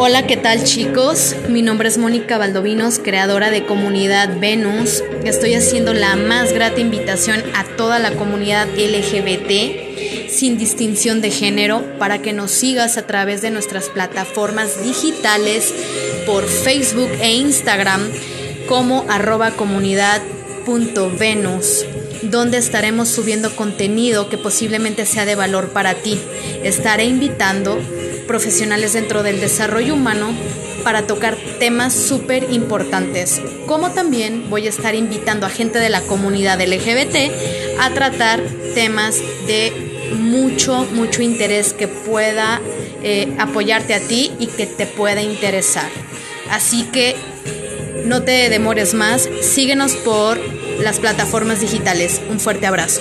Hola, ¿qué tal chicos? Mi nombre es Mónica Valdovinos, creadora de Comunidad Venus. Estoy haciendo la más grata invitación a toda la comunidad LGBT sin distinción de género para que nos sigas a través de nuestras plataformas digitales por Facebook e Instagram como arroba comunidad.venus donde estaremos subiendo contenido que posiblemente sea de valor para ti. Estaré invitando profesionales dentro del desarrollo humano para tocar temas súper importantes, como también voy a estar invitando a gente de la comunidad LGBT a tratar temas de mucho, mucho interés que pueda eh, apoyarte a ti y que te pueda interesar. Así que no te demores más, síguenos por las plataformas digitales. Un fuerte abrazo.